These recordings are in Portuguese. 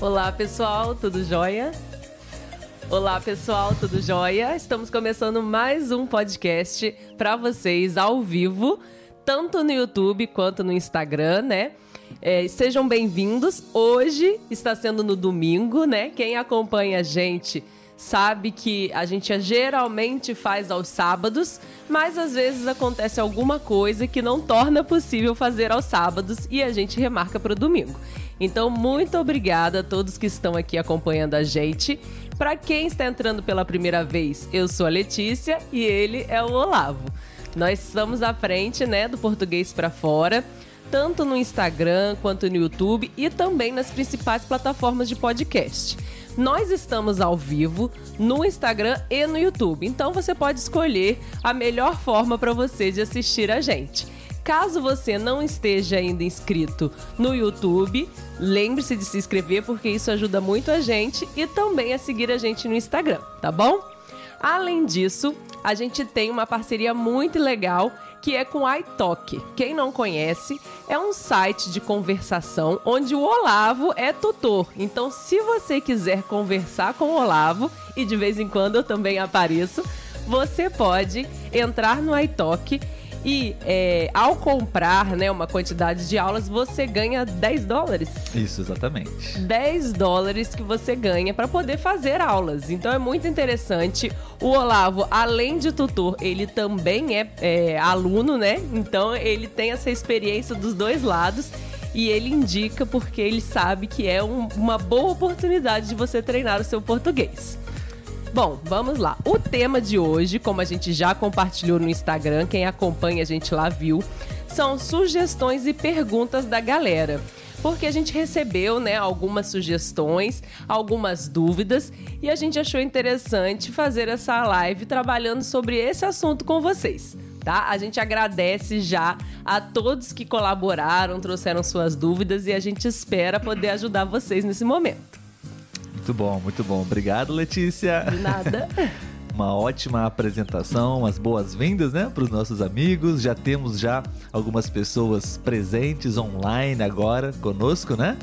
Olá, pessoal, tudo jóia? Olá, pessoal, tudo jóia? Estamos começando mais um podcast para vocês ao vivo, tanto no YouTube quanto no Instagram, né? É, sejam bem-vindos. Hoje está sendo no domingo, né? Quem acompanha a gente sabe que a gente geralmente faz aos sábados, mas às vezes acontece alguma coisa que não torna possível fazer aos sábados e a gente remarca para o domingo. Então, muito obrigada a todos que estão aqui acompanhando a gente. Para quem está entrando pela primeira vez, eu sou a Letícia e ele é o Olavo. Nós estamos à frente, né, do português para fora, tanto no Instagram quanto no YouTube e também nas principais plataformas de podcast. Nós estamos ao vivo no Instagram e no YouTube, então você pode escolher a melhor forma para você de assistir a gente. Caso você não esteja ainda inscrito no YouTube, lembre-se de se inscrever porque isso ajuda muito a gente e também a seguir a gente no Instagram, tá bom? Além disso, a gente tem uma parceria muito legal que é com iTalk. Quem não conhece, é um site de conversação onde o Olavo é tutor. Então, se você quiser conversar com o Olavo, e de vez em quando eu também apareço, você pode entrar no iTalk e é, ao comprar né, uma quantidade de aulas, você ganha 10 dólares. Isso, exatamente. 10 dólares que você ganha para poder fazer aulas. Então é muito interessante. O Olavo, além de tutor, ele também é, é aluno, né? Então ele tem essa experiência dos dois lados e ele indica porque ele sabe que é um, uma boa oportunidade de você treinar o seu português. Bom, vamos lá. O tema de hoje, como a gente já compartilhou no Instagram, quem acompanha a gente lá viu, são sugestões e perguntas da galera porque a gente recebeu, né, algumas sugestões, algumas dúvidas e a gente achou interessante fazer essa live trabalhando sobre esse assunto com vocês. Tá? A gente agradece já a todos que colaboraram, trouxeram suas dúvidas e a gente espera poder ajudar vocês nesse momento. Muito bom, muito bom. Obrigado, Letícia. De nada. Uma ótima apresentação, umas boas-vindas, né, para os nossos amigos. Já temos já algumas pessoas presentes online agora conosco, né?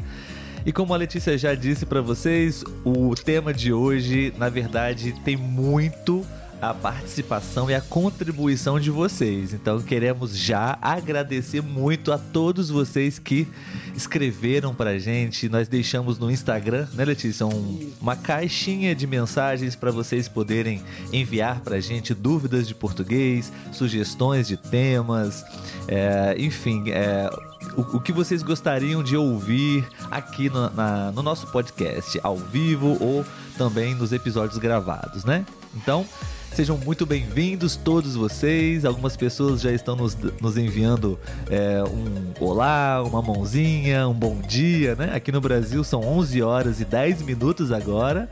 E como a Letícia já disse para vocês, o tema de hoje, na verdade, tem muito a participação e a contribuição de vocês. Então queremos já agradecer muito a todos vocês que escreveram pra gente. Nós deixamos no Instagram, né, Letícia, um, uma caixinha de mensagens para vocês poderem enviar pra gente dúvidas de português, sugestões de temas, é, enfim, é, o, o, que vocês gostariam de ouvir aqui no, na, no nosso podcast, ao vivo ou também nos episódios gravados, né? Então, Sejam muito bem-vindos todos vocês. Algumas pessoas já estão nos, nos enviando é, um olá, uma mãozinha, um bom dia, né? Aqui no Brasil são 11 horas e 10 minutos agora.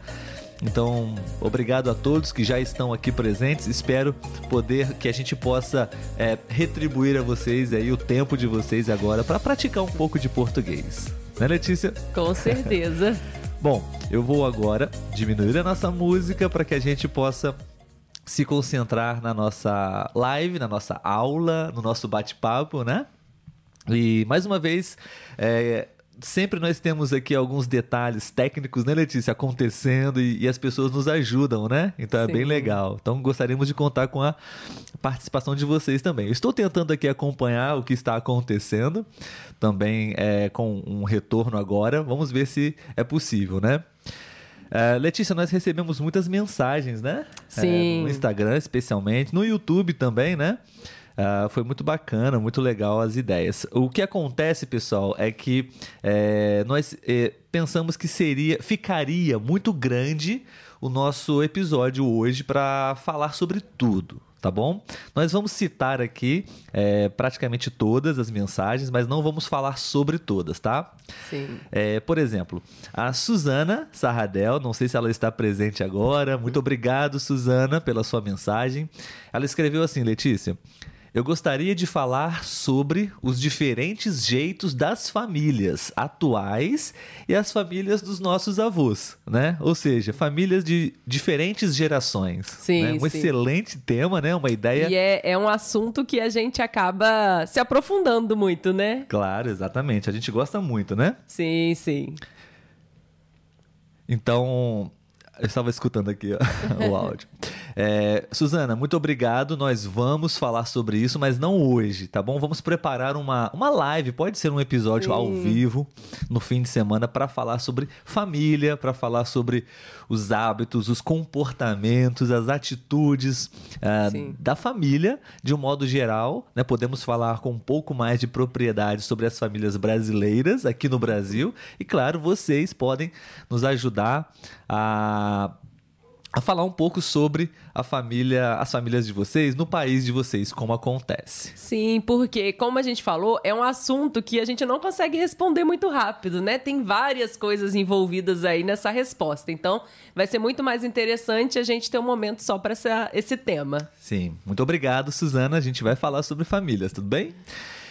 Então, obrigado a todos que já estão aqui presentes. Espero poder que a gente possa é, retribuir a vocês aí o tempo de vocês agora para praticar um pouco de português. Né, Letícia? Com certeza. Bom, eu vou agora diminuir a nossa música para que a gente possa se concentrar na nossa live, na nossa aula, no nosso bate-papo, né? E mais uma vez, é, sempre nós temos aqui alguns detalhes técnicos, né, Letícia, acontecendo e, e as pessoas nos ajudam, né? Então é Sim. bem legal. Então gostaríamos de contar com a participação de vocês também. Eu estou tentando aqui acompanhar o que está acontecendo, também é, com um retorno agora. Vamos ver se é possível, né? Uh, Letícia, nós recebemos muitas mensagens, né? Sim. Uh, no Instagram, especialmente, no YouTube também, né? Uh, foi muito bacana, muito legal as ideias. O que acontece, pessoal, é que é, nós é, pensamos que seria, ficaria muito grande o nosso episódio hoje para falar sobre tudo tá bom? Nós vamos citar aqui é, praticamente todas as mensagens, mas não vamos falar sobre todas, tá? Sim. É, por exemplo, a Suzana Sarradel, não sei se ela está presente agora. Muito obrigado, Suzana, pela sua mensagem. Ela escreveu assim, Letícia eu gostaria de falar sobre os diferentes jeitos das famílias atuais e as famílias dos nossos avós, né? Ou seja, famílias de diferentes gerações. Sim, né? Um sim. excelente tema, né? Uma ideia. E é, é um assunto que a gente acaba se aprofundando muito, né? Claro, exatamente. A gente gosta muito, né? Sim, sim. Então, eu estava escutando aqui ó, o áudio. É, Suzana, muito obrigado. Nós vamos falar sobre isso, mas não hoje, tá bom? Vamos preparar uma, uma live, pode ser um episódio Sim. ao vivo no fim de semana para falar sobre família, para falar sobre os hábitos, os comportamentos, as atitudes uh, da família de um modo geral. Né? Podemos falar com um pouco mais de propriedade sobre as famílias brasileiras aqui no Brasil. E claro, vocês podem nos ajudar a a falar um pouco sobre a família, as famílias de vocês no país de vocês, como acontece. Sim, porque como a gente falou, é um assunto que a gente não consegue responder muito rápido, né? Tem várias coisas envolvidas aí nessa resposta. Então, vai ser muito mais interessante a gente ter um momento só para esse tema. Sim, muito obrigado, Suzana. A gente vai falar sobre famílias, tudo bem?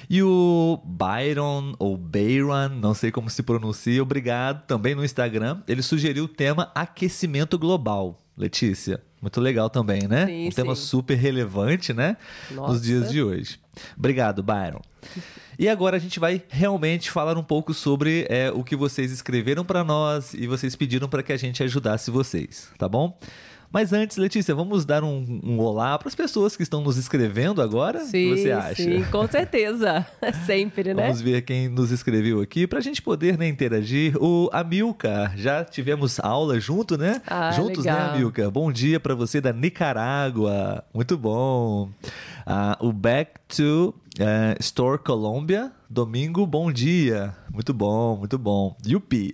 E o Byron, ou Bayron, não sei como se pronuncia, obrigado, também no Instagram, ele sugeriu o tema aquecimento global. Letícia, muito legal também, né? Sim, um sim. tema super relevante, né? Nossa. Nos dias de hoje. Obrigado, Byron. E agora a gente vai realmente falar um pouco sobre é, o que vocês escreveram para nós e vocês pediram para que a gente ajudasse vocês, tá bom? Mas antes, Letícia, vamos dar um, um olá para as pessoas que estão nos escrevendo agora? Sim, o que você acha? Sim, com certeza. Sempre, né? Vamos ver quem nos escreveu aqui para a gente poder né, interagir. O Amilcar, já tivemos aula junto, né? Ah, Juntos, né, legal. né, Amilcar? Bom dia para você da Nicarágua. Muito bom. Uh, o Back to uh, Store Colômbia Domingo, bom dia. Muito bom, muito bom. Yupi.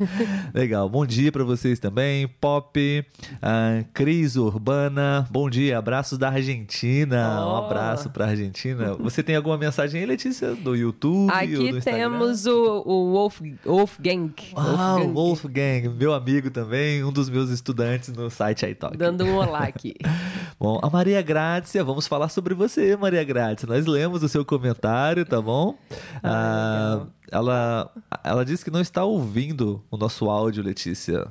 Legal. Bom dia para vocês também. Pop, uh, Cris Urbana. Bom dia. Abraços da Argentina. Oh. Um abraço para Argentina. Você tem alguma mensagem aí, Letícia, do YouTube Aqui do temos o, o Wolf, Wolfgang. Ah, Wolfgang. o Wolfgang, meu amigo também, um dos meus estudantes no site iTalk. Dando um olá aqui. bom, a Maria Grácia, vamos falar sobre você, Maria Grácia. Nós lemos o seu comentário, tá bom? Ah, ela, ela disse que não está ouvindo o nosso áudio, Letícia.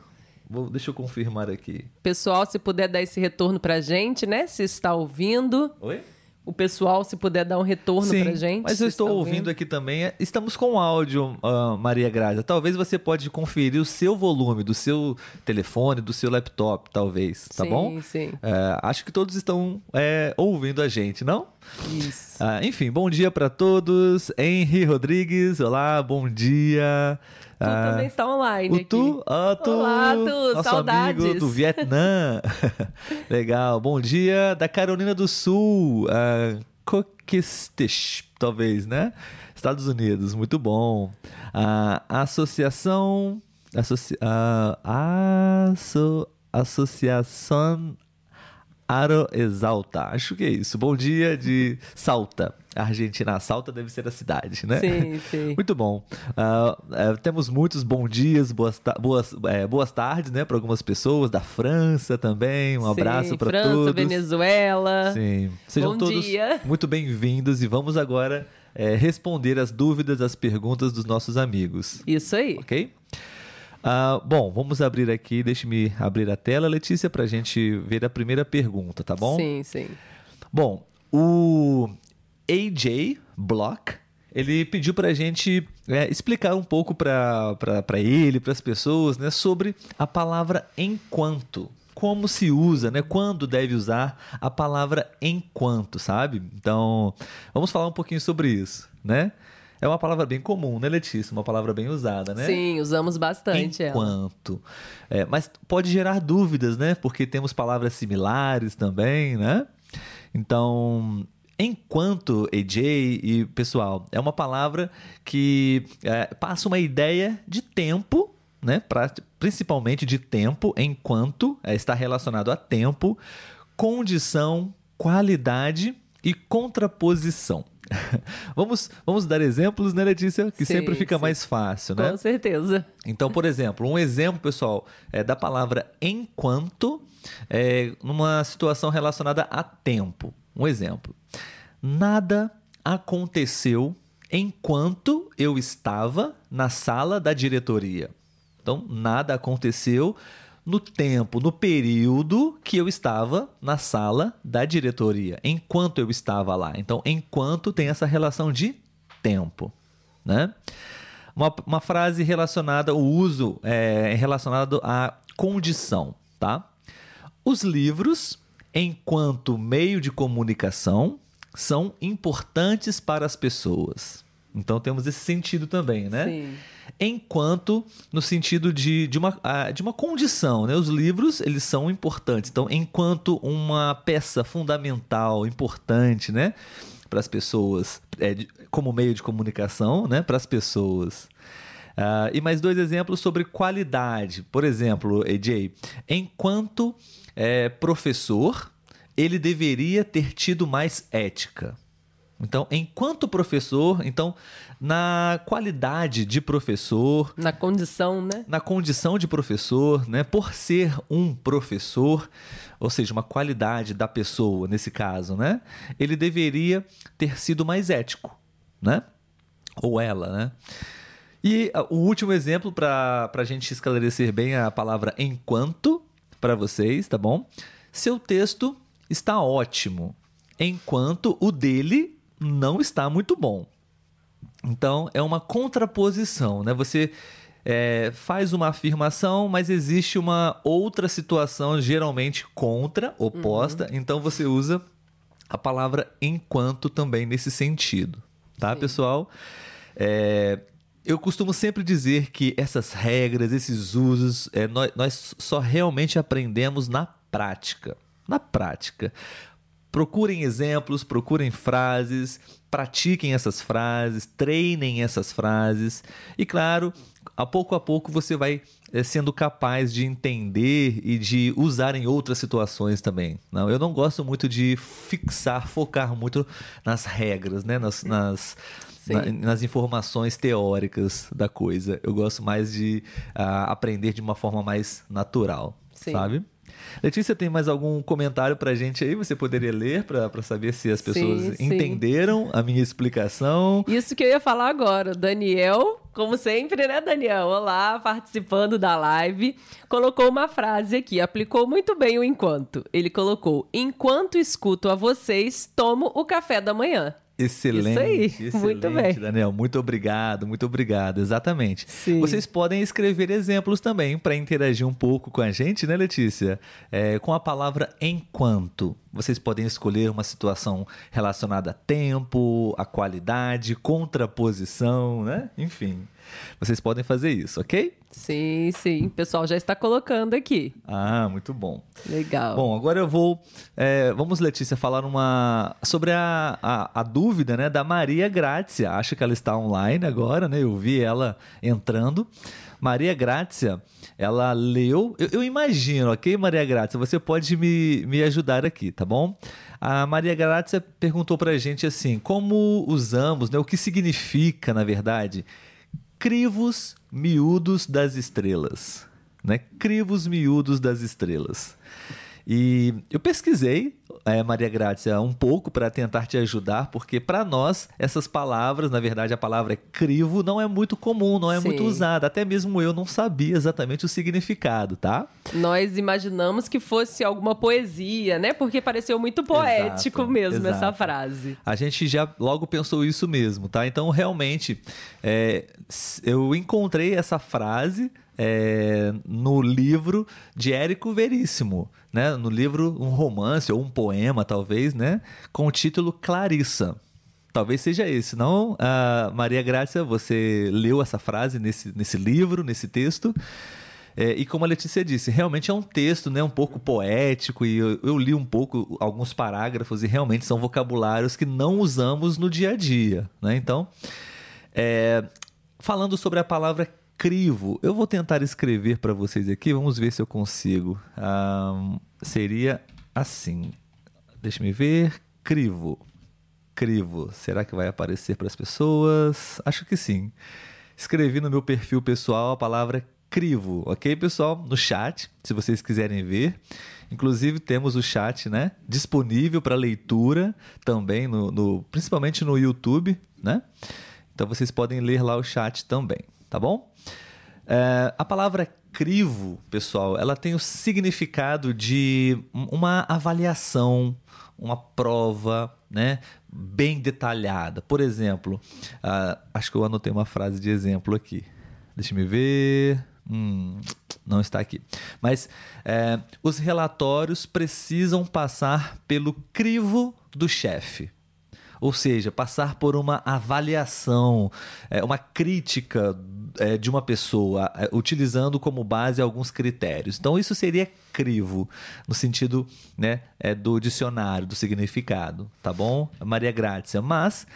Vou, deixa eu confirmar aqui. Pessoal, se puder dar esse retorno pra gente, né? Se está ouvindo. Oi? O pessoal, se puder dar um retorno Sim, pra gente. Mas eu estou ouvindo, ouvindo aqui também. É, estamos com áudio, uh, Maria Graça. Talvez você pode conferir o seu volume do seu telefone, do seu laptop, talvez. Tá sim, bom? Sim, sim. É, acho que todos estão é, ouvindo a gente, não? Isso. Uh, enfim, bom dia para todos. Henry Rodrigues, olá, bom dia. Tu ah, também está online. O aqui. Tu? Ah, tu? Olá, Tu, nosso saudades. amigo do Vietnã. Legal. Bom dia da Carolina do Sul. Coquestish, talvez, né? Estados Unidos, muito bom. A uh, Associação. Associ, uh, asso, associação Aro Exalta. Acho que é isso. Bom dia de Salta. Argentina. Salta deve ser a cidade, né? Sim, sim. Muito bom. Uh, uh, temos muitos bons dias, boas, boas, é, boas tardes, né? Para algumas pessoas. Da França também. Um sim, abraço para todos. França, Venezuela. Sim. Sejam bom todos dia. muito bem-vindos e vamos agora é, responder as dúvidas, as perguntas dos nossos amigos. Isso aí. Ok? Uh, bom, vamos abrir aqui, deixe-me abrir a tela, Letícia, para a gente ver a primeira pergunta, tá bom? Sim, sim. Bom, o AJ Block, ele pediu para a gente é, explicar um pouco para ele, para as pessoas, né, sobre a palavra enquanto. Como se usa, né? Quando deve usar a palavra enquanto, sabe? Então, vamos falar um pouquinho sobre isso, né? É uma palavra bem comum, né, Letícia? Uma palavra bem usada, né? Sim, usamos bastante Enquanto. É, mas pode gerar dúvidas, né? Porque temos palavras similares também, né? Então, enquanto EJ e pessoal, é uma palavra que é, passa uma ideia de tempo, né? Pra, principalmente de tempo, enquanto é, está relacionado a tempo, condição, qualidade e contraposição. vamos, vamos dar exemplos, né, Letícia? Que sim, sempre fica sim. mais fácil, né? Com certeza. Então, por exemplo, um exemplo, pessoal, é da palavra enquanto é, numa situação relacionada a tempo. Um exemplo. Nada aconteceu enquanto eu estava na sala da diretoria. Então, nada aconteceu no tempo, no período que eu estava na sala da diretoria, enquanto eu estava lá. Então, enquanto tem essa relação de tempo, né? uma, uma frase relacionada, o uso é relacionado à condição, tá? Os livros, enquanto meio de comunicação, são importantes para as pessoas. Então temos esse sentido também, né? Sim. Enquanto no sentido de, de, uma, de uma condição, né? Os livros, eles são importantes. Então, enquanto uma peça fundamental, importante, né? Para as pessoas, é, como meio de comunicação, né? Para as pessoas. Ah, e mais dois exemplos sobre qualidade. Por exemplo, AJ, enquanto é, professor, ele deveria ter tido mais ética. Então, enquanto professor, então, na qualidade de professor, Na condição, né? na condição de professor, né, por ser um professor, ou seja, uma qualidade da pessoa nesse caso, né, ele deveria ter sido mais ético, né, ou ela, né. E ah, o último exemplo para a gente esclarecer bem a palavra enquanto para vocês, tá bom? Seu texto está ótimo, enquanto o dele não está muito bom. Então, é uma contraposição, né? Você é, faz uma afirmação, mas existe uma outra situação, geralmente contra, oposta. Então, você usa a palavra enquanto também nesse sentido, tá, Sim. pessoal? É, eu costumo sempre dizer que essas regras, esses usos, é, nós, nós só realmente aprendemos na prática. Na prática. Procurem exemplos, procurem frases, pratiquem essas frases, treinem essas frases. E claro, a pouco a pouco você vai eh, sendo capaz de entender e de usar em outras situações também. Não, eu não gosto muito de fixar, focar muito nas regras, né? nas, nas, na- nas informações teóricas da coisa. Eu gosto mais de ah, aprender de uma forma mais natural, Sim. sabe? Letícia, tem mais algum comentário pra gente aí? Você poderia ler pra saber se as pessoas Sim, sim. entenderam a minha explicação? Isso que eu ia falar agora. Daniel, como sempre, né, Daniel? Olá, participando da live. Colocou uma frase aqui, aplicou muito bem o enquanto. Ele colocou: Enquanto escuto a vocês, tomo o café da manhã. Excelente, Isso aí, excelente, muito bem. Daniel. Muito obrigado, muito obrigado. Exatamente. Sim. Vocês podem escrever exemplos também para interagir um pouco com a gente, né, Letícia? É, com a palavra enquanto. Vocês podem escolher uma situação relacionada a tempo, a qualidade, contraposição, né? Enfim. Vocês podem fazer isso, ok? Sim, sim. O pessoal já está colocando aqui. Ah, muito bom. Legal. Bom, agora eu vou. é, vamos, Letícia, falar uma sobre a, a, a dúvida né, da Maria Grácia. Acho que ela está online agora, né? Eu vi ela entrando. Maria Grácia, ela leu. Eu, eu imagino, ok, Maria Grácia? Você pode me, me ajudar aqui, tá bom? A Maria Grácia perguntou pra gente assim: como usamos, né? O que significa, na verdade, crivos miúdos das estrelas, né? Crivos miúdos das estrelas. E eu pesquisei, é, Maria Grácia, um pouco para tentar te ajudar, porque para nós essas palavras, na verdade a palavra crivo não é muito comum, não é Sim. muito usada. Até mesmo eu não sabia exatamente o significado, tá? Nós imaginamos que fosse alguma poesia, né? Porque pareceu muito poético Exato, mesmo essa exato. frase. A gente já logo pensou isso mesmo, tá? Então, realmente, é, eu encontrei essa frase é, no livro de Érico Veríssimo, né? No livro, um romance ou um poema, talvez, né? Com o título Clarissa. Talvez seja esse, não? Ah, Maria Grácia, você leu essa frase nesse, nesse livro, nesse texto? É, e como a Letícia disse, realmente é um texto né, um pouco poético e eu, eu li um pouco alguns parágrafos e realmente são vocabulários que não usamos no dia a dia. Né? Então, é, falando sobre a palavra crivo, eu vou tentar escrever para vocês aqui, vamos ver se eu consigo. Ah, seria assim, deixa me ver, crivo. Crivo, será que vai aparecer para as pessoas? Acho que sim. Escrevi no meu perfil pessoal a palavra crivo, ok, pessoal? No chat, se vocês quiserem ver. Inclusive temos o chat, né, disponível para leitura também no, no- principalmente no YouTube, né? Então vocês podem ler lá o chat também, tá bom? É, a palavra crivo, pessoal, ela tem o significado de um- uma avaliação, uma prova, né? bem detalhada. Por exemplo, uh, acho que eu anotei uma frase de exemplo aqui. Deixa me ver. Hum, não está aqui. Mas é, os relatórios precisam passar pelo crivo do chefe. Ou seja, passar por uma avaliação, é, uma crítica é, de uma pessoa, é, utilizando como base alguns critérios. Então, isso seria crivo, no sentido né, do dicionário, do significado, tá bom? Maria Grácia. Mas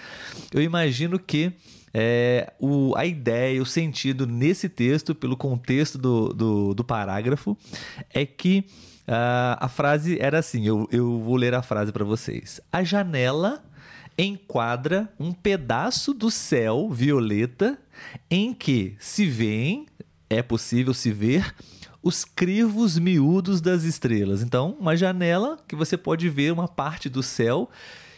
eu imagino que é, o, a ideia, o sentido nesse texto, pelo contexto do, do, do parágrafo, é que uh, a frase era assim: eu, eu vou ler a frase para vocês. A janela enquadra um pedaço do céu violeta em que se veem, é possível se ver, os crivos miúdos das estrelas. Então, uma janela que você pode ver uma parte do céu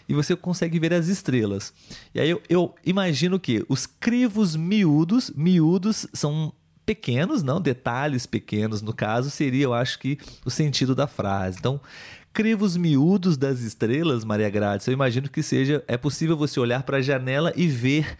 e você consegue ver as estrelas. E aí eu, eu imagino que os crivos miúdos, miúdos são pequenos, não detalhes pequenos no caso, seria, eu acho que, o sentido da frase. Então, crivos miúdos das estrelas, Maria Grátis, eu imagino que seja, é possível você olhar para a janela e ver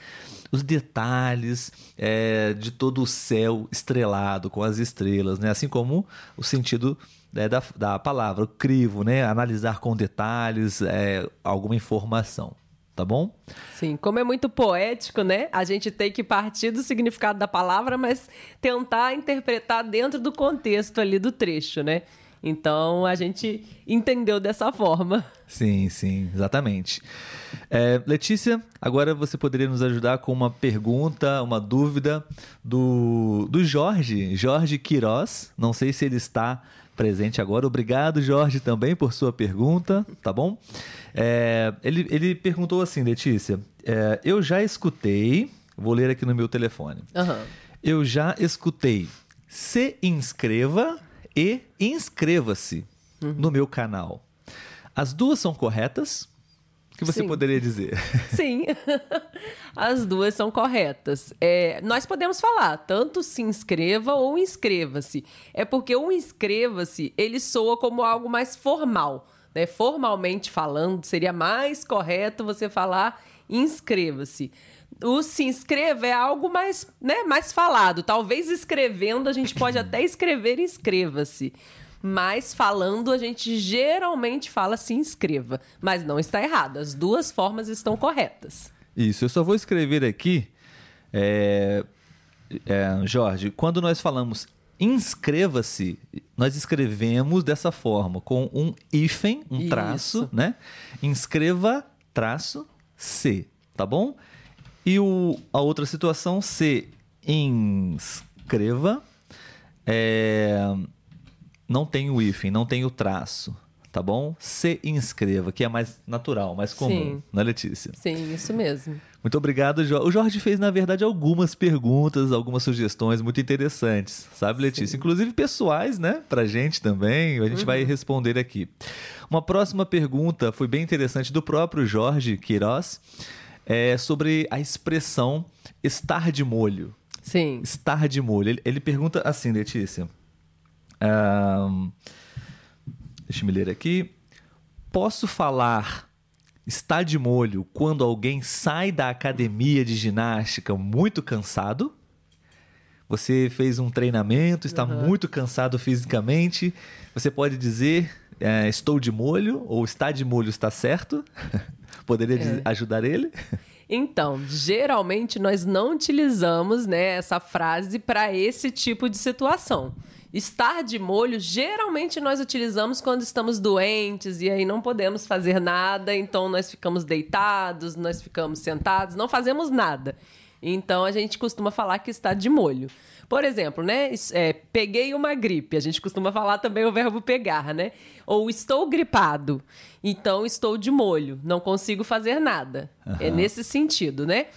os detalhes é, de todo o céu estrelado com as estrelas, né? Assim como o sentido né, da, da palavra, crivo, né? Analisar com detalhes é, alguma informação. Tá bom? Sim, como é muito poético, né? A gente tem que partir do significado da palavra, mas tentar interpretar dentro do contexto ali do trecho, né? Então a gente entendeu dessa forma. Sim, sim, exatamente. É, Letícia, agora você poderia nos ajudar com uma pergunta, uma dúvida do, do Jorge, Jorge Queiroz. Não sei se ele está presente agora. Obrigado, Jorge, também por sua pergunta, tá bom? É, ele, ele perguntou assim, Letícia, é, eu já escutei, vou ler aqui no meu telefone. Uhum. Eu já escutei, se inscreva e inscreva-se uhum. no meu canal. As duas são corretas? O que você Sim. poderia dizer? Sim, as duas são corretas. É, nós podemos falar tanto se inscreva ou inscreva-se. É porque o inscreva-se ele soa como algo mais formal. Né? Formalmente falando, seria mais correto você falar inscreva-se. O se inscreva é algo mais, né, mais falado. Talvez escrevendo a gente pode até escrever inscreva-se mas falando a gente geralmente fala se inscreva. Mas não está errado, as duas formas estão corretas. Isso, eu só vou escrever aqui, é, é, Jorge, quando nós falamos inscreva-se, nós escrevemos dessa forma, com um hífen, um traço, Isso. né? Inscreva, traço, se, tá bom? E o, a outra situação, se inscreva, é, não tem o hífen, não tem o traço, tá bom? Se inscreva, que é mais natural, mais comum, Sim. né, Letícia? Sim, isso mesmo. Muito obrigado, Jorge. O Jorge fez, na verdade, algumas perguntas, algumas sugestões muito interessantes, sabe, Letícia? Sim. Inclusive pessoais, né? Pra gente também. A gente uhum. vai responder aqui. Uma próxima pergunta foi bem interessante do próprio Jorge Queiroz, é sobre a expressão estar de molho. Sim. Estar de molho. Ele, ele pergunta assim, Letícia. Um, deixa eu me ler aqui. Posso falar está de molho quando alguém sai da academia de ginástica muito cansado? Você fez um treinamento, está uhum. muito cansado fisicamente. Você pode dizer é, estou de molho ou está de molho está certo? Poderia é. ajudar ele? Então, geralmente nós não utilizamos né, essa frase para esse tipo de situação. Estar de molho, geralmente nós utilizamos quando estamos doentes e aí não podemos fazer nada, então nós ficamos deitados, nós ficamos sentados, não fazemos nada. Então a gente costuma falar que está de molho. Por exemplo, né? É, peguei uma gripe. A gente costuma falar também o verbo pegar, né? Ou estou gripado. Então estou de molho. Não consigo fazer nada. Uhum. É nesse sentido, né?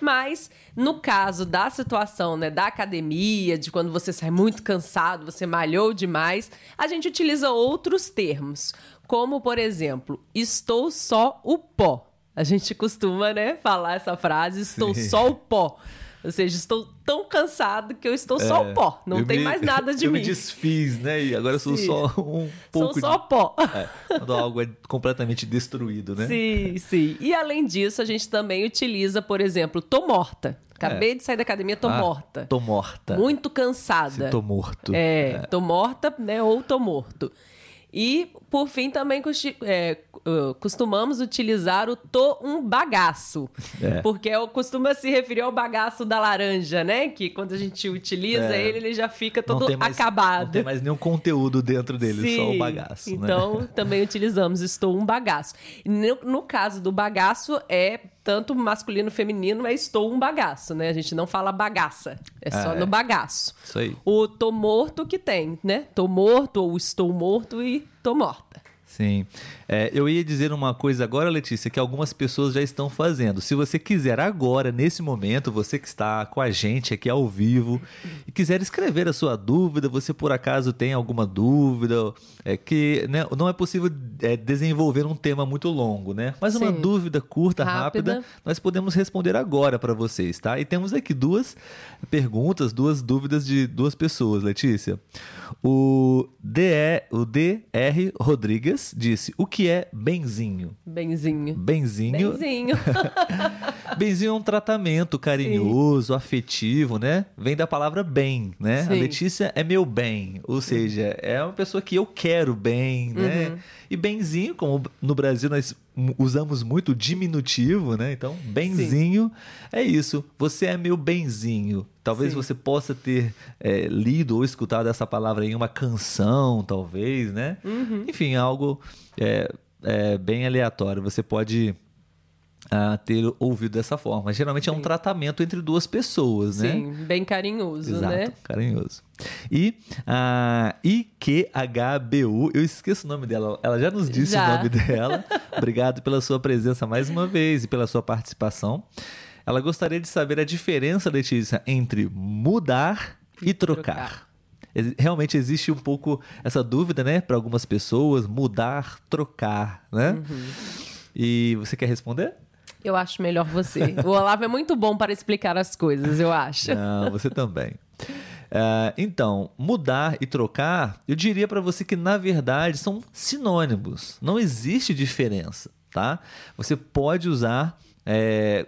Mas no caso da situação, né, da academia, de quando você sai muito cansado, você malhou demais, a gente utiliza outros termos, como por exemplo, estou só o pó. A gente costuma, né, falar essa frase, estou Sim. só o pó. Ou seja, estou tão cansado que eu estou só o pó. Não tem me, mais nada de eu mim. Eu me desfiz, né? E agora eu sou sim. só um pouco. Sou só de... pó. É, quando algo é completamente destruído, né? Sim, sim. E além disso, a gente também utiliza, por exemplo, tô morta. Acabei é. de sair da academia, tô ah, morta. Tô morta. Muito cansada. Se tô morto. É, é, tô morta, né? Ou tô morto. E, por fim, também é, costumamos utilizar o tô um bagaço. É. Porque costuma se referir ao bagaço da laranja, né? Que quando a gente utiliza é. ele, ele já fica todo não mais, acabado. Não tem mais nenhum conteúdo dentro dele, Sim. só o bagaço. Então, né? também utilizamos estou um bagaço. No, no caso do bagaço, é tanto masculino feminino é estou um bagaço, né? A gente não fala bagaça, é só é. no bagaço. Isso aí. O tô morto que tem, né? Tô morto ou estou morto e tô morta. Sim. É, eu ia dizer uma coisa agora, Letícia, que algumas pessoas já estão fazendo. Se você quiser agora, nesse momento, você que está com a gente aqui ao vivo e quiser escrever a sua dúvida, você por acaso tem alguma dúvida, é que né, não é possível é, desenvolver um tema muito longo, né? Mas uma Sim. dúvida curta, Rápida. rápida, nós podemos responder agora para vocês, tá? E temos aqui duas perguntas, duas dúvidas de duas pessoas, Letícia. O, DE, o DR Rodrigues disse: O que é benzinho? Benzinho. Benzinho. Benzinho. benzinho é um tratamento carinhoso, afetivo, né? Vem da palavra bem, né? A Sim. Letícia é meu bem, ou seja, é uma pessoa que eu quero bem, né? Uhum. E benzinho, como no Brasil nós usamos muito diminutivo, né? Então, benzinho é isso. Você é meu benzinho. Talvez Sim. você possa ter é, lido ou escutado essa palavra em uma canção, talvez, né? Uhum. Enfim, algo é, é, bem aleatório. Você pode ah, ter ouvido dessa forma. Geralmente é um Sim. tratamento entre duas pessoas, né? Sim, bem carinhoso, Exato, né? carinhoso. E a IQHBU, eu esqueço o nome dela, ela já nos disse Já. o nome dela. Obrigado pela sua presença mais uma vez e pela sua participação. Ela gostaria de saber a diferença, Letícia, entre mudar e, E trocar. trocar. Realmente existe um pouco essa dúvida, né, para algumas pessoas, mudar, trocar, né? Uhum. E você quer responder? Eu acho melhor você. O Olavo é muito bom para explicar as coisas, eu acho. Não, você também. Ah, então, mudar e trocar, eu diria para você que na verdade são sinônimos. Não existe diferença, tá? Você pode usar é,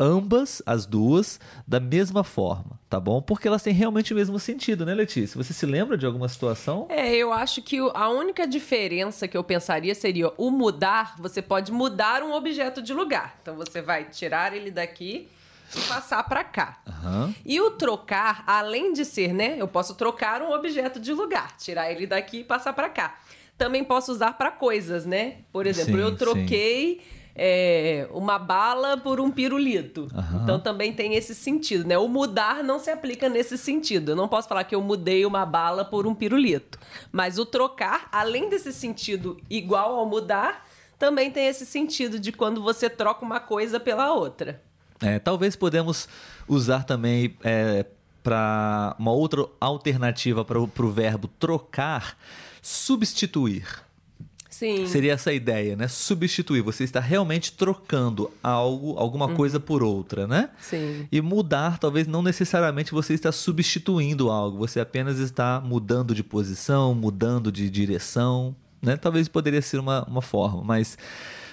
ambas, as duas, da mesma forma, tá bom? Porque elas têm realmente o mesmo sentido, né, Letícia? Você se lembra de alguma situação? É, eu acho que a única diferença que eu pensaria seria o mudar, você pode mudar um objeto de lugar. Então você vai tirar ele daqui e passar para cá. Aham. E o trocar, além de ser, né? Eu posso trocar um objeto de lugar, tirar ele daqui e passar para cá. Também posso usar para coisas, né? Por exemplo, Sim, eu sim. É, uma bala por um pirulito. Aham. Então também tem esse sentido, né? O mudar não se aplica nesse sentido. Eu não posso falar que eu mudei uma bala por um pirulito. Mas o trocar, além desse sentido igual ao mudar, também tem esse sentido de quando você troca uma coisa pela outra. É, talvez podemos usar também para uma outra alternativa para o verbo trocar, substituir. Sim. Seria essa a ideia, né? Substituir. Você está realmente trocando algo, alguma Uhum. coisa por outra, né? Sim. E mudar, talvez não necessariamente você está substituindo algo, você apenas está mudando de posição, mudando de direção, né? Talvez poderia ser uma, uma forma, mas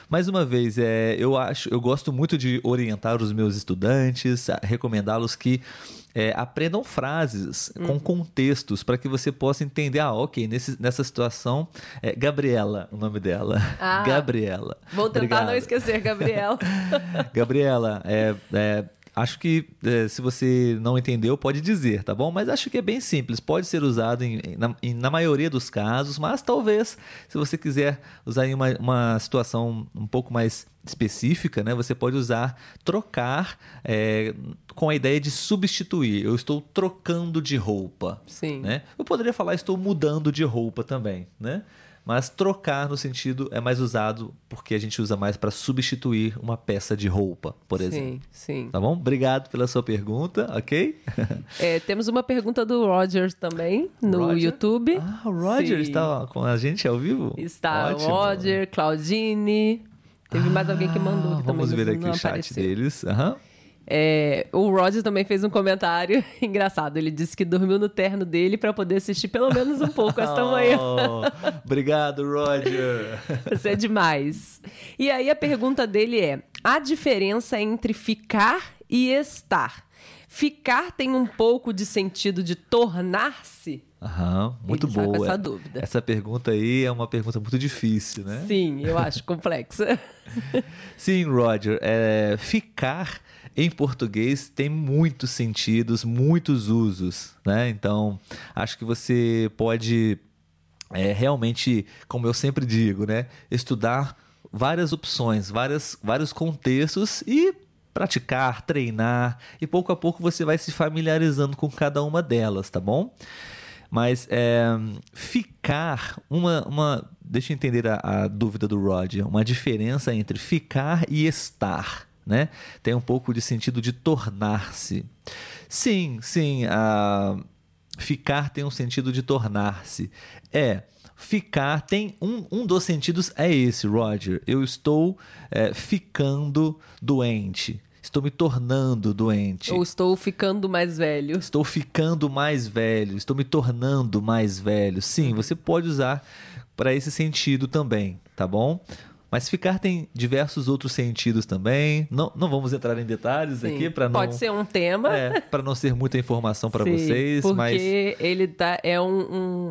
mais uma vez, é, eu acho, eu gosto muito de orientar os meus estudantes, recomendá-los que é, aprendam frases Hum. com contextos para que você possa entender, ah, ok, nesse, nessa situação, é Gabriela, o nome dela, Ah. Gabriela. Vou tentar Obrigado. não esquecer, Gabriel. Gabriela, é, é, acho que é, se você não entendeu, pode dizer, tá bom? Mas acho que é bem simples, pode ser usado em- na, em- na maioria dos casos, mas talvez, se você quiser usar em uma, uma situação um pouco mais específica, né? Você pode usar trocar é, com a ideia de substituir. Eu estou trocando de roupa. Sim. Né? Eu poderia falar estou mudando de roupa também, né? Mas trocar no sentido é mais usado porque a gente usa mais para substituir uma peça de roupa, por exemplo. Sim, sim. Tá bom? Obrigado pela sua pergunta, ok? É, temos uma pergunta do Roger também no Roger? YouTube. Ah, o Roger Sim. está com a gente ao vivo? Está Ótimo. Roger, Claudine. Teve mais alguém que mandou Ah, aqui também. Vamos ver aqui o chat apareceu. deles. Aham. É, o Roger também fez um comentário engraçado. Ele disse que dormiu no terno dele para poder assistir pelo menos um pouco esta Oh, manhã. Obrigado, Roger. Isso é demais. E aí a pergunta dele é: a diferença entre ficar e estar? Ficar tem um pouco de sentido de tornar-se? Aham, muito Ele tá boa. essa dúvida. Essa pergunta aí é uma pergunta muito difícil, né? Sim, eu acho complexa. Sim, Roger. é, ficar em português tem muitos sentidos, muitos usos, né? Então, acho que você pode é, realmente, como eu sempre digo, né? Estudar várias opções, várias, vários contextos e praticar, treinar e pouco a pouco você vai se familiarizando com cada uma delas, tá bom? Mas é, ficar, uma, uma. Deixa eu entender a, a dúvida do Roger. Uma diferença entre ficar e estar, né? Tem um pouco de sentido de tornar-se. Sim, sim. a ficar tem um sentido de tornar-se. É. Ficar tem um, um dos sentidos é esse, Roger. Eu estou é, ficando doente. Estou me tornando doente. Ou estou ficando mais velho. Estou ficando mais velho, estou me tornando mais velho. Sim, você pode usar para esse sentido também, tá bom? Mas ficar tem diversos outros sentidos também. Não, não vamos entrar em detalhes Sim. aqui para não Pode ser um tema. é, para não ser muita informação para Sim, vocês, porque mas ele tá, é um-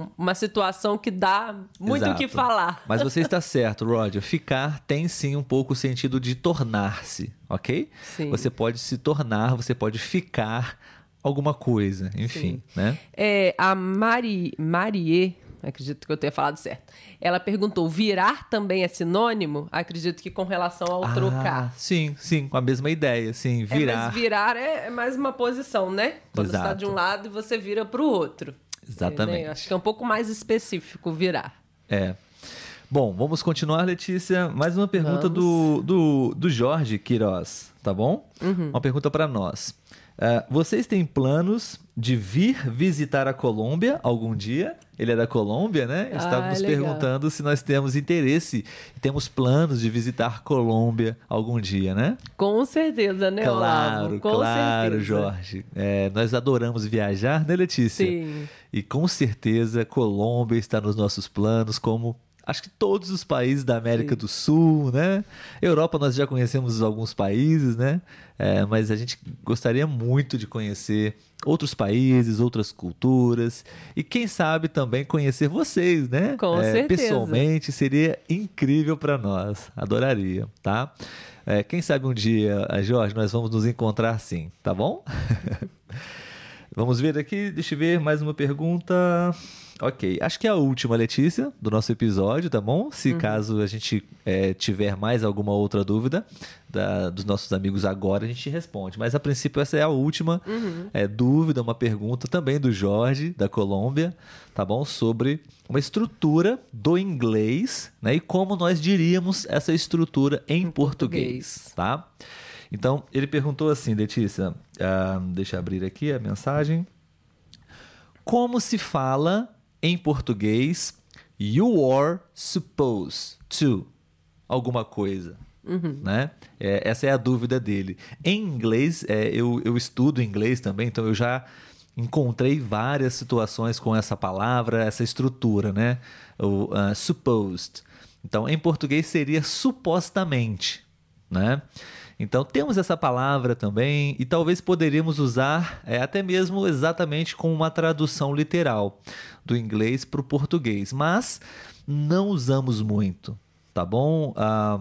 um- uma situação que dá muito o que falar. Mas você está certo, Roger. Ficar tem sim um pouco o sentido de tornar-se, ok? Sim. Você pode se tornar, você pode ficar alguma coisa, enfim, né? É, a Mari, Marie, acredito que eu tenha falado certo. Ela perguntou: virar também é sinônimo? Acredito que com relação ao trocar. Ah, sim, sim, com a mesma ideia, sim, É, virar. mas virar é, é mais uma posição, né? Quando você está Exato. de um lado e você vira para o outro. Exatamente. Né? Acho que é um pouco mais específico virar. É. Bom, vamos continuar, Letícia. Mais uma pergunta do, do, do Jorge Queiroz, tá bom? Uhum. Uma pergunta para nós. Ah, vocês têm planos de vir visitar a Colômbia algum dia? Ele é da Colômbia, né? Ah, Está nos legal. perguntando se nós temos interesse e temos planos de visitar Colômbia algum dia, né? Com certeza, né, Claro, Olavo? Com claro, certeza. Jorge. É, nós adoramos viajar, né, Letícia? Sim. E com certeza Colômbia está nos nossos planos, como acho que todos os países da América Sim. do Sul, né? Europa nós já conhecemos alguns países, né? É, mas a gente gostaria muito de conhecer outros países, outras culturas e quem sabe também conhecer vocês, né? Com É, certeza. Pessoalmente seria incrível para nós, adoraria, tá? É, quem sabe um dia, eh, Jorge, nós vamos nos encontrar sim, tá bom? Vamos ver aqui, deixa eu ver mais uma pergunta. Ok, acho que é a última, Letícia, do nosso episódio, tá bom? Se caso a gente eh, tiver mais alguma outra dúvida da- dos nossos amigos agora, a gente responde. Mas a princípio essa é a última eh, dúvida, uma pergunta também do Jorge, da Colômbia, tá bom? Sobre uma estrutura do inglês, né? E como nós diríamos essa estrutura em, português, português. tá? Então, ele perguntou assim, Letícia, ah, deixa eu abrir aqui a mensagem. Como se fala em português you are supposed to alguma coisa? Né? É, essa é a dúvida dele. Em inglês, é, eu, eu estudo inglês também, então eu já encontrei várias situações com essa palavra, essa estrutura, né? O ah, supposed. Então, em português seria supostamente, né? Então temos essa palavra também e talvez poderíamos usar é, até mesmo exatamente com uma tradução literal do inglês para o português, mas não usamos muito, tá bom? Ah,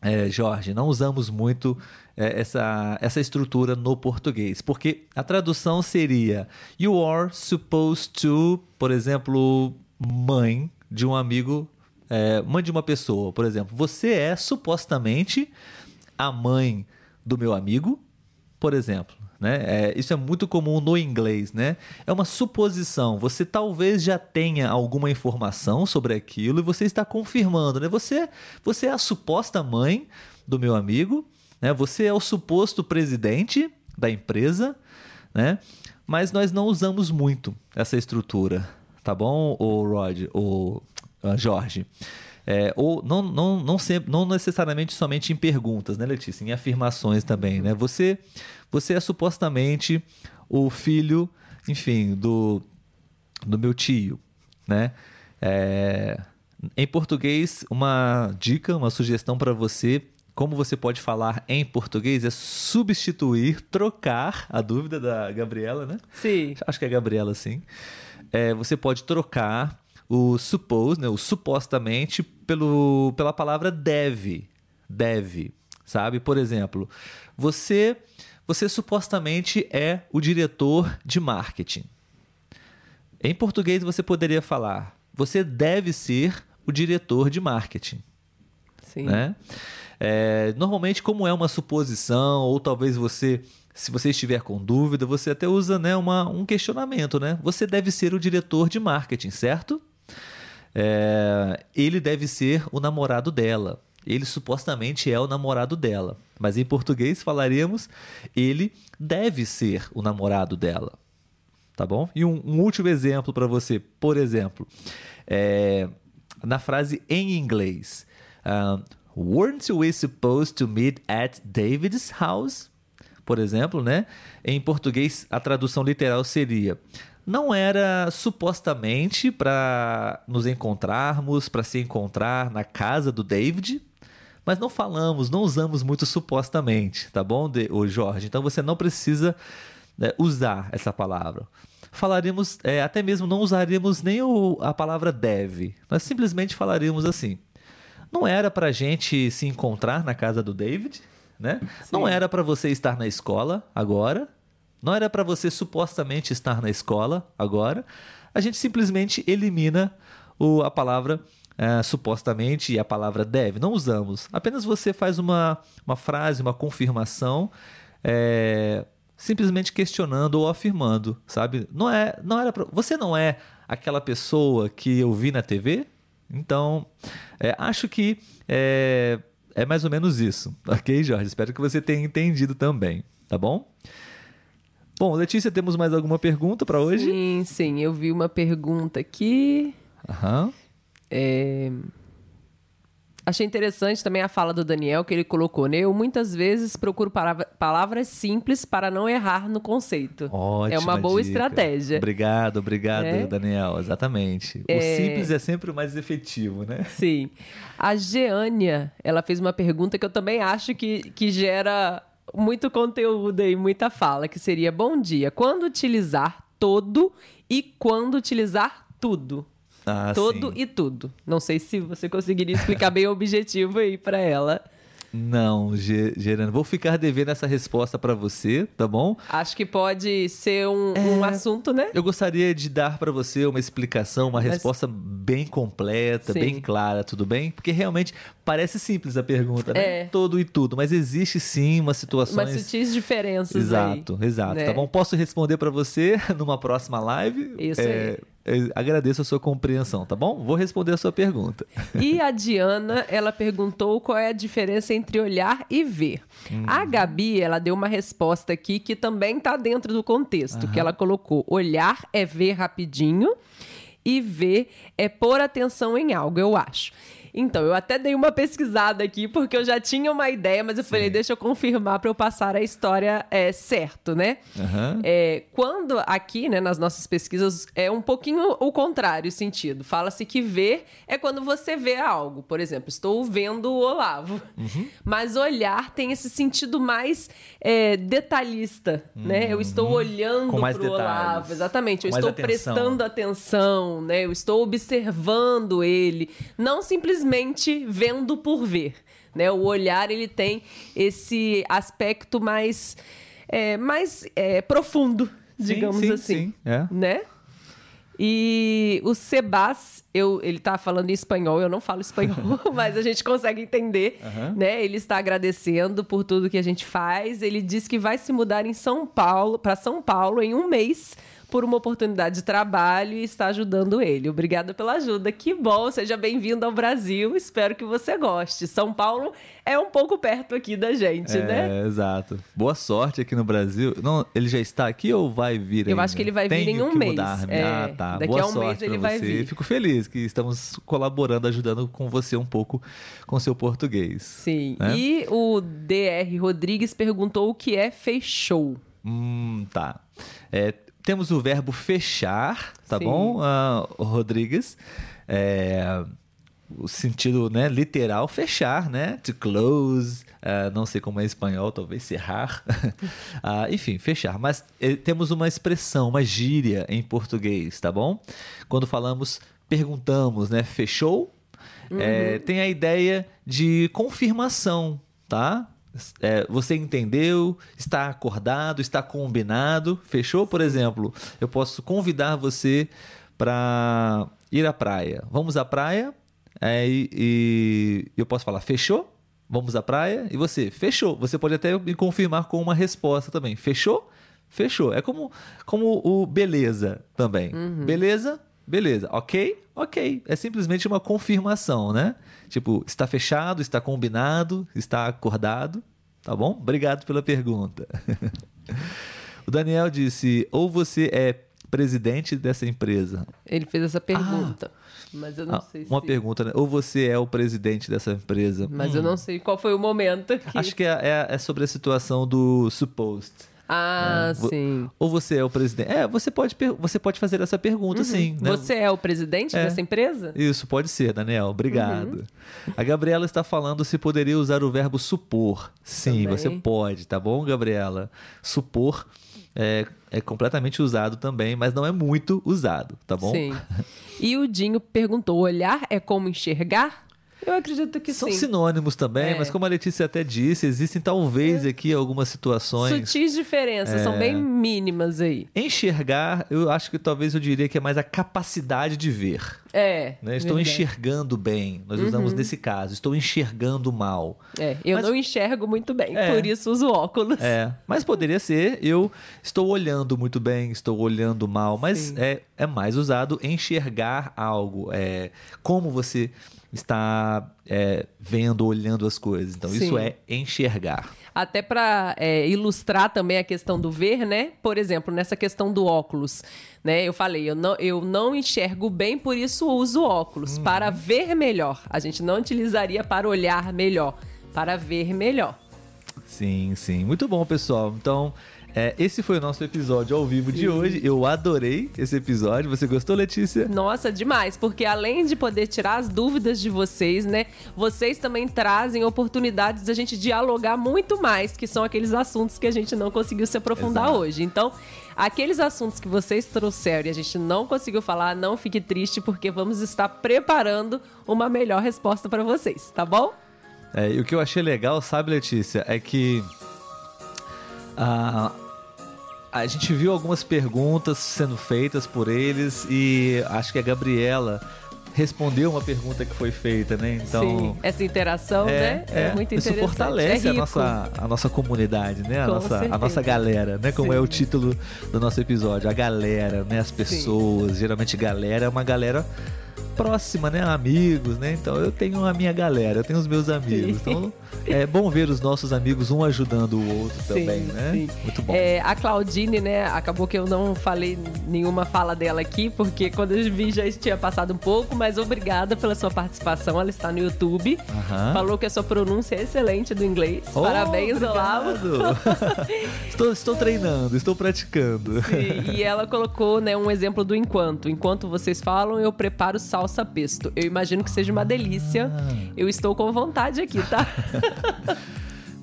é, Jorge, não usamos muito é, essa, essa estrutura no português, porque a tradução seria You are supposed to, por exemplo, mãe de um amigo, é, mãe de uma pessoa, por exemplo, você é supostamente a mãe do meu amigo, por exemplo. Né? É, isso é muito comum no inglês, né? É uma suposição. Você talvez já tenha alguma informação sobre aquilo e você está confirmando, né? Você, você é a suposta mãe do meu amigo, né? Você é o suposto presidente da empresa, né? Mas nós não usamos muito essa estrutura, tá bom, o Rod, o ah, Jorge? É, ou não, não, não, sempre, não necessariamente somente em perguntas, né, Letícia? Em afirmações também, né? Você, você é supostamente o filho, enfim, do, do meu tio, né? É, em português, uma dica, uma sugestão para você como você pode falar em português é substituir, trocar, a dúvida da Gabriela, né? Sim. Acho que é a Gabriela, sim. É, você pode trocar o suppose, né, o supostamente, pelo, pela palavra deve. Deve, sabe? Por exemplo, você, você supostamente é o diretor de marketing. Em português você poderia falar, você deve ser o diretor de marketing. Sim. Né? É, normalmente, como é uma suposição, ou talvez você, se você estiver com dúvida, você até usa né, uma, um questionamento, né? Você deve ser o diretor de marketing, certo? É, ele deve ser o namorado dela. Ele supostamente é o namorado dela. Mas em português falaríamos ele deve ser o namorado dela. Tá bom? E um, um último exemplo para você. Por exemplo, é, na frase em inglês. Uh, Weren't we supposed to meet at David's house? Por exemplo, né? Em português, a tradução literal seria: não era supostamente para nos encontrarmos, para se encontrar na casa do David, mas não falamos, não usamos muito supostamente, tá bom, o Jorge? Então você não precisa né, usar essa palavra. Falaríamos, é, até mesmo não usaríamos nem o, a palavra deve, nós simplesmente falaríamos assim: não era para gente se encontrar na casa do David, né? Sim. Não era para você estar na escola agora, não era para você supostamente estar na escola agora. A gente simplesmente elimina o, a palavra é, supostamente e a palavra deve. Não usamos. Apenas você faz uma, uma frase, uma confirmação, é, simplesmente questionando ou afirmando, sabe? Não é, não era pra, você não é aquela pessoa que eu vi na TV? Então, é, acho que é, é mais ou menos isso, ok, Jorge? Espero que você tenha entendido também, tá bom? Bom, Letícia, temos mais alguma pergunta para hoje? Sim, sim. Eu vi uma pergunta aqui. Aham. É... Achei interessante também a fala do Daniel que ele colocou, né? Eu muitas vezes procuro palavras simples para não errar no conceito. Ótima é uma boa dica. estratégia. Obrigado, obrigado, é. Daniel. Exatamente. É... O simples é sempre o mais efetivo, né? Sim. A Geânia, ela fez uma pergunta que eu também acho que, que gera muito conteúdo e muita fala, que seria: bom dia, quando utilizar todo e quando utilizar tudo? Ah, todo sim. e tudo. Não sei se você conseguiria explicar bem o objetivo aí para ela. Não, Gerando, vou ficar devendo essa resposta para você, tá bom? Acho que pode ser um, é, um assunto, né? Eu gostaria de dar para você uma explicação, uma Mas... resposta bem completa, Sim. bem clara, tudo bem? Porque realmente parece simples a pergunta, né? É. Todo e tudo, mas existe sim uma situação. Umas sutis diferenças Exato, aí, exato. Né? Tá bom? Posso responder para você numa próxima live? Isso é... aí agradeço a sua compreensão, tá bom? Vou responder a sua pergunta. E a Diana, ela perguntou qual é a diferença entre olhar e ver. Hum. A Gabi, ela deu uma resposta aqui que também está dentro do contexto, Aham. que ela colocou: olhar é ver rapidinho e ver é pôr atenção em algo, eu acho. Então, eu até dei uma pesquisada aqui, porque eu já tinha uma ideia, mas eu Sim. falei, deixa eu confirmar para eu passar a história é, certo, né? Uhum. É, quando aqui, né, nas nossas pesquisas, é um pouquinho o contrário o sentido. Fala-se que ver é quando você vê algo. Por exemplo, estou vendo o Olavo. Uhum. Mas olhar tem esse sentido mais é, detalhista, uhum. né? Eu estou uhum. olhando para o Olavo. Exatamente. Eu Com estou atenção. prestando atenção, né? Eu estou observando ele. Não simplesmente simplesmente vendo por ver. Né? O olhar ele tem esse aspecto mais, é, mais é, profundo, digamos sim, sim, assim. Sim, é. Né? E o Sebas, eu, ele tá falando em espanhol, eu não falo espanhol, mas a gente consegue entender, uhum. né? Ele está agradecendo por tudo que a gente faz. Ele diz que vai se mudar em São Paulo, para São Paulo em um mês por uma oportunidade de trabalho e está ajudando ele. Obrigada pela ajuda. Que bom, seja bem-vindo ao Brasil. Espero que você goste. São Paulo é um pouco perto aqui da gente, é, né? Exato. Boa sorte aqui no Brasil. Não, ele já está aqui ou vai vir? Eu ainda? acho que ele vai vir Tenho em um mês. Mudar. É, ah, tá. Daqui Boa a um sorte mês ele vai você. vir. Fico feliz que estamos colaborando, ajudando com você um pouco com seu português. Sim. né? E o DR Rodrigues perguntou o que é fechou. Hum, tá. É, temos o verbo fechar, tá Sim. bom, ah, Rodrigues? É, o sentido né, literal, fechar, né? To close, ah, não sei como é em espanhol, talvez cerrar. Ah, enfim, fechar. Mas eh, temos uma expressão, uma gíria em português, tá bom? Quando falamos, perguntamos, né? Fechou? É, tem a ideia de confirmação, tá? É, você entendeu? Está acordado? Está combinado? Fechou? Por exemplo, eu posso convidar você para ir à praia. Vamos à praia? É, e, e eu posso falar, fechou? Vamos à praia? E você, fechou. Você pode até me confirmar com uma resposta também. Fechou? Fechou. É como, como o beleza também. Beleza? Beleza. Ok? Ok. É simplesmente uma confirmação, né? Tipo, está fechado, está combinado, está acordado. Tá bom? Obrigado pela pergunta. o Daniel disse: ou você é presidente dessa empresa? Ele fez essa pergunta. mas eu não Ah, sei uma se... pergunta, né? Ou você é o presidente dessa empresa? Mas eu não sei qual foi o momento que... Acho que é, é- é sobre a situação do supposed. Ah, É, sim. Ou você é o presidente? É, você pode, você pode fazer essa pergunta, sim. Né? Você é o presidente É. dessa empresa? Isso, pode ser, Daniel. Obrigado. Uhum. A Gabriela está falando se poderia usar o verbo supor. Sim, Também. você pode, tá bom, Gabriela? Supor é, é completamente usado também, mas não é muito usado, tá bom? Sim. E o Dinho perguntou: olhar é como enxergar? Eu acredito que São sim. sinônimos também, É. mas como a Letícia até disse, existem talvez aqui algumas situações. Sutis diferenças, são É. bem mínimas aí. Enxergar, eu acho que talvez eu diria que é mais a capacidade de ver. É. Né? Estou enxergando bem. Nós usamos nesse caso. Estou enxergando mal. É, eu Mas- não enxergo muito bem, É. por isso uso óculos. É, mas poderia ser eu estou olhando muito bem, estou olhando mal, mas Sim. é, é mais usado enxergar algo, é como você está é, vendo, olhando as coisas. Então isso Sim. é enxergar. Até para ilustrar também a questão do ver, né? Por exemplo, nessa questão do óculos, né? Eu falei, eu não, eu não enxergo bem, por isso uso óculos. Uhum. Para ver melhor. A gente não utilizaria para olhar melhor, para ver melhor. Sim, sim. Muito bom, pessoal. Então, é, esse foi o nosso episódio ao vivo de hoje. Eu adorei esse episódio. Você gostou, Letícia? Nossa, demais, porque além de poder tirar as dúvidas de vocês, né? Vocês também trazem oportunidades da gente dialogar muito mais, que são aqueles assuntos que a gente não conseguiu se aprofundar Exato. hoje. Então, aqueles assuntos que vocês trouxeram e a gente não conseguiu falar, não fique triste, porque vamos estar preparando uma melhor resposta para vocês, tá bom? É, e o que eu achei legal, sabe, Letícia, é que a, a gente viu algumas perguntas sendo feitas por eles e acho que a Gabriela respondeu uma pergunta que foi feita, né? Então. Sim, essa interação, né? É, muito isso interessante. fortalece é a, nossa, a nossa comunidade, né? A Com nossa, a nossa galera, né? Como Sim. é o título do nosso episódio. A galera, né? As pessoas. Geralmente galera é uma galera próxima, né? Amigos, né? Então eu tenho a minha galera, eu tenho os meus amigos. Então é bom ver os nossos amigos um ajudando o outro também, Sim, né? sim. Muito bom. É, a Claudine, né, acabou que eu não falei nenhuma fala dela aqui, porque quando eu vi já tinha passado um pouco, mas obrigada pela sua participação. Ela está no YouTube. Falou que a sua pronúncia é excelente do inglês. Oh, Parabéns, Olavo. estou, estou treinando, estou praticando. Sim, e ela colocou né, um exemplo do enquanto. Enquanto vocês falam, eu preparo salsa pesto. Eu imagino que seja uma delícia. Ah. Eu estou com vontade aqui, tá?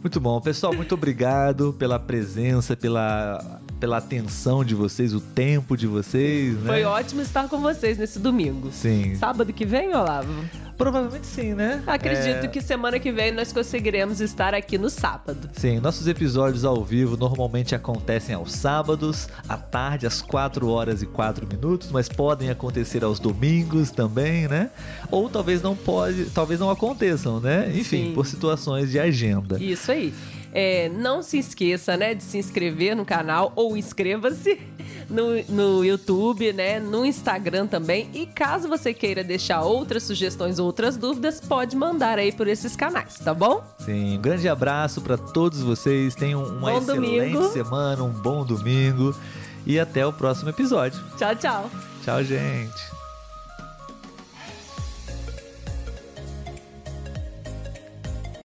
Muito bom. Pessoal, muito obrigado pela presença, pela, pela atenção de vocês, o tempo de vocês, né? Foi ótimo estar com vocês nesse domingo. Sim. Sábado que vem, Olavo? Provavelmente sim, né? Acredito É, que semana que vem nós conseguiremos estar aqui no sábado. Sim, nossos episódios ao vivo normalmente acontecem aos sábados, à tarde, às 4 horas e 4 minutos, mas podem acontecer aos domingos também, né? Ou talvez não pode, talvez não aconteçam, né? Enfim, Sim. por situações de agenda. Isso aí. É, não se esqueça, né, de se inscrever no canal ou inscreva-se no, no YouTube, né, no Instagram também. E caso você queira deixar outras sugestões, outras dúvidas, pode mandar aí por esses canais, tá bom? Sim, um grande abraço para todos vocês. Tenham uma bom excelente domingo. semana, um bom domingo e até o próximo episódio. Tchau, tchau. Tchau, gente.